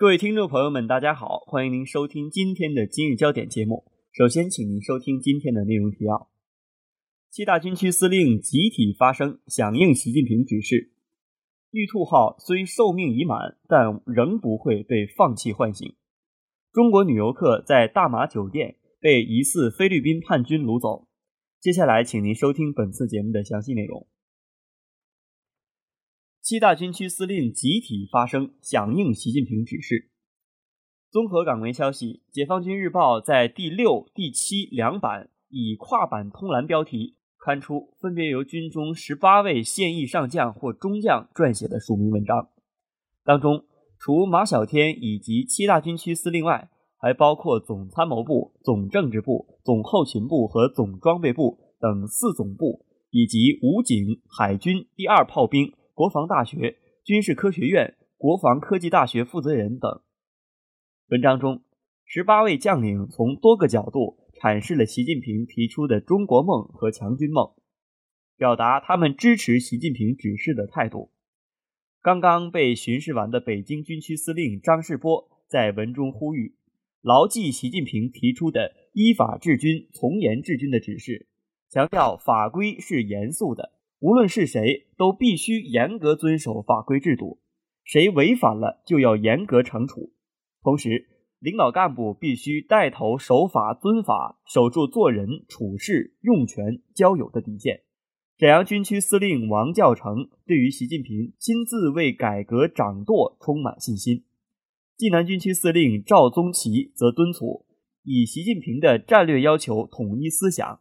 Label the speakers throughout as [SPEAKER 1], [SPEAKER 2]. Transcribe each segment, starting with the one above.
[SPEAKER 1] 各位听众朋友们，大家好，欢迎您收听今天的今日焦点节目。首先，请您收听今天的内容提要：七大军区司令集体发声，响应习近平指示。玉兔号虽寿命已满，但仍不会被放弃唤醒。中国女游客在大马酒店被疑似菲律宾叛军掳走。接下来，请您收听本次节目的详细内容。七大军区司令集体发声，响应习近平指示。综合港媒消息，《解放军日报》在第六、第七两版以跨版通栏标题刊出分别由军中十八位现役上将或中将撰写的署名文章。当中，除马晓天以及七大军区司令外，还包括总参谋部、总政治部、总后勤部和总装备部等四总部，以及武警、海军第二炮兵。国防大学、军事科学院、国防科技大学负责人等。文章中，十八位将领从多个角度阐释了习近平提出的中国梦和强军梦，表达他们支持习近平指示的态度。刚刚被巡视完的北京军区司令张世波在文中呼吁，牢记习近平提出的“依法治军、从严治军”的指示，强调法规是严肃的。无论是谁，都必须严格遵守法规制度，谁违反了就要严格惩处。同时，领导干部必须带头守法遵法，守住做人处事、用权交友的底线。沈阳军区司令王教成对于习近平亲自为改革掌舵充满信心。济南军区司令赵宗奇则敦促以习近平的战略要求统一思想。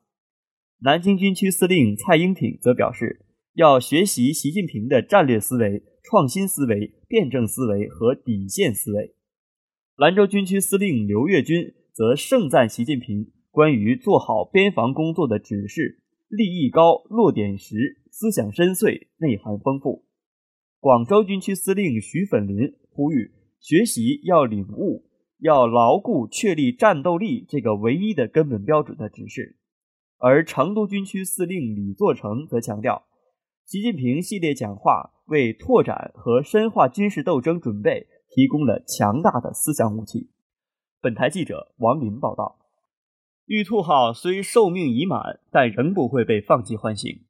[SPEAKER 1] 南京军区司令蔡英挺则表示，要学习习近平的战略思维、创新思维、辩证思维和底线思维。兰州军区司令刘跃军则盛赞习近平关于做好边防工作的指示，立意高、落点实、思想深邃、内涵丰富。广州军区司令徐粉林呼吁学习要领悟，要牢固确立战斗力这个唯一的根本标准的指示。而成都军区司令李作成则强调，习近平系列讲话为拓展和深化军事斗争准备提供了强大的思想武器。本台记者王林报道：玉兔号虽寿命已满，但仍不会被放弃唤醒。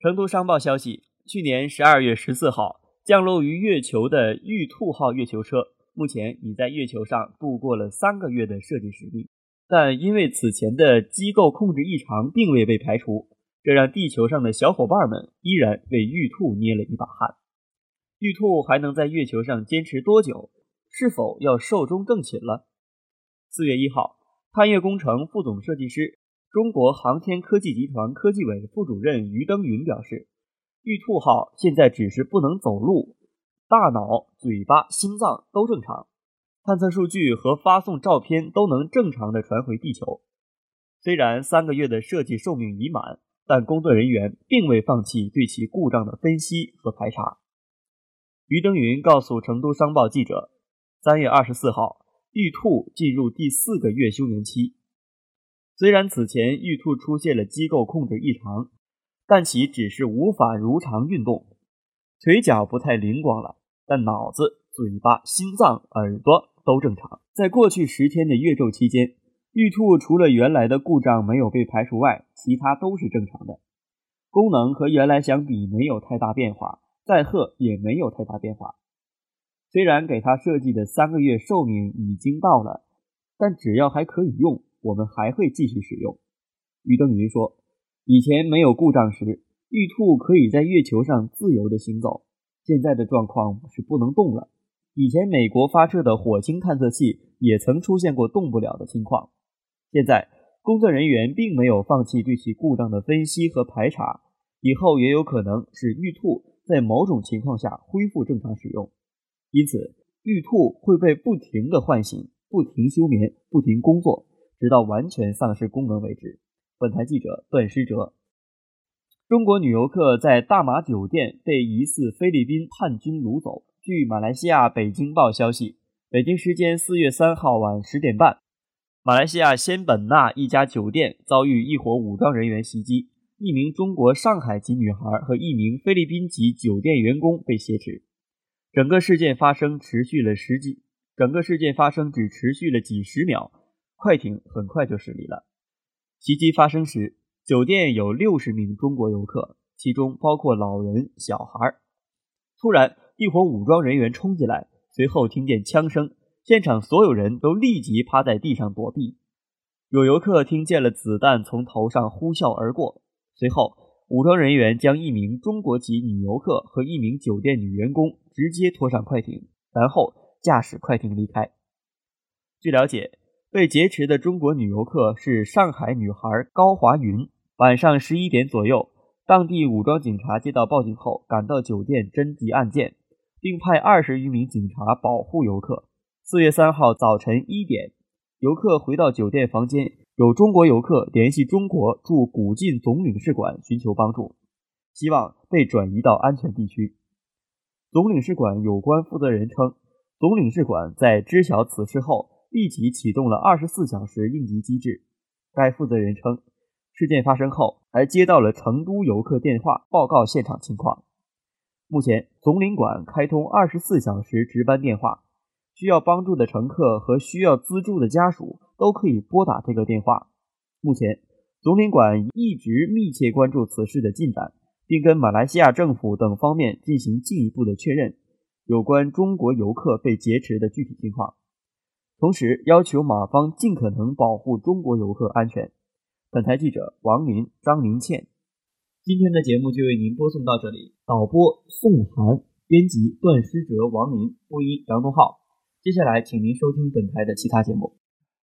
[SPEAKER 1] 成都商报消息，去年十二月十四号降落于月球的玉兔号月球车，目前已在月球上度过了三个月的设计时命。但因为此前的机构控制异常并未被排除，这让地球上的小伙伴们依然为玉兔捏了一把汗。玉兔还能在月球上坚持多久？是否要寿终正寝了？四月一号，探月工程副总设计师、中国航天科技集团科技委副主任于登云表示，玉兔号现在只是不能走路，大脑、嘴巴、心脏都正常。探测数据和发送照片都能正常的传回地球。虽然三个月的设计寿命已满，但工作人员并未放弃对其故障的分析和排查。于登云告诉成都商报记者，三月二十四号，玉兔进入第四个月休眠期。虽然此前玉兔出现了机构控制异常，但其只是无法如常运动，腿脚不太灵光了，但脑子、嘴巴、心脏、耳朵。都正常。在过去十天的月昼期间，玉兔除了原来的故障没有被排除外，其他都是正常的。功能和原来相比没有太大变化，载荷也没有太大变化。虽然给它设计的三个月寿命已经到了，但只要还可以用，我们还会继续使用。于登云说：“以前没有故障时，玉兔可以在月球上自由的行走，现在的状况是不能动了。”以前美国发射的火星探测器也曾出现过动不了的情况。现在工作人员并没有放弃对其故障的分析和排查，以后也有可能使玉兔在某种情况下恢复正常使用。因此，玉兔会被不停地唤醒，不停休眠，不停工作，直到完全丧失功能为止。本台记者段诗哲。中国女游客在大马酒店被疑似菲律宾叛军掳走。据马来西亚《北京报》消息，北京时间四月三号晚十点半，马来西亚仙本那一家酒店遭遇一伙武装人员袭击，一名中国上海籍女孩和一名菲律宾籍酒店员工被挟持。整个事件发生持续了十几，整个事件发生只持续了几十秒，快艇很快就驶离了。袭击发生时，酒店有六十名中国游客，其中包括老人、小孩。突然，一伙武装人员冲进来，随后听见枪声，现场所有人都立即趴在地上躲避。有游客听见了子弹从头上呼啸而过，随后武装人员将一名中国籍女游客和一名酒店女员工直接拖上快艇，然后驾驶快艇离开。据了解，被劫持的中国女游客是上海女孩高华云。晚上十一点左右，当地武装警察接到报警后，赶到酒店侦缉案件，并派二十余名警察保护游客。四月三号早晨一点。游客回到酒店房间，有中国游客联系中国驻古晋总领事馆寻求帮助，希望被转移到安全地区。总领事馆有关负责人称，总领事馆在知晓此事后，立即启动了二十四小时应急机制。该负责人称，事件发生后，还接到了成都游客电话报告现场情况。目前，总领馆开通二十四小时值班电话。需要帮助的乘客和需要资助的家属都可以拨打这个电话。目前，总领馆一直密切关注此事的进展，并跟马来西亚政府等方面进行进一步的确认有关中国游客被劫持的具体情况，同时要求马方尽可能保护中国游客安全。本台记者王林、张明倩，今天的节目就为您播送到这里。导播宋涵，编辑段诗哲、王林，播音杨东浩。接下来，请您收听本台的其他节目。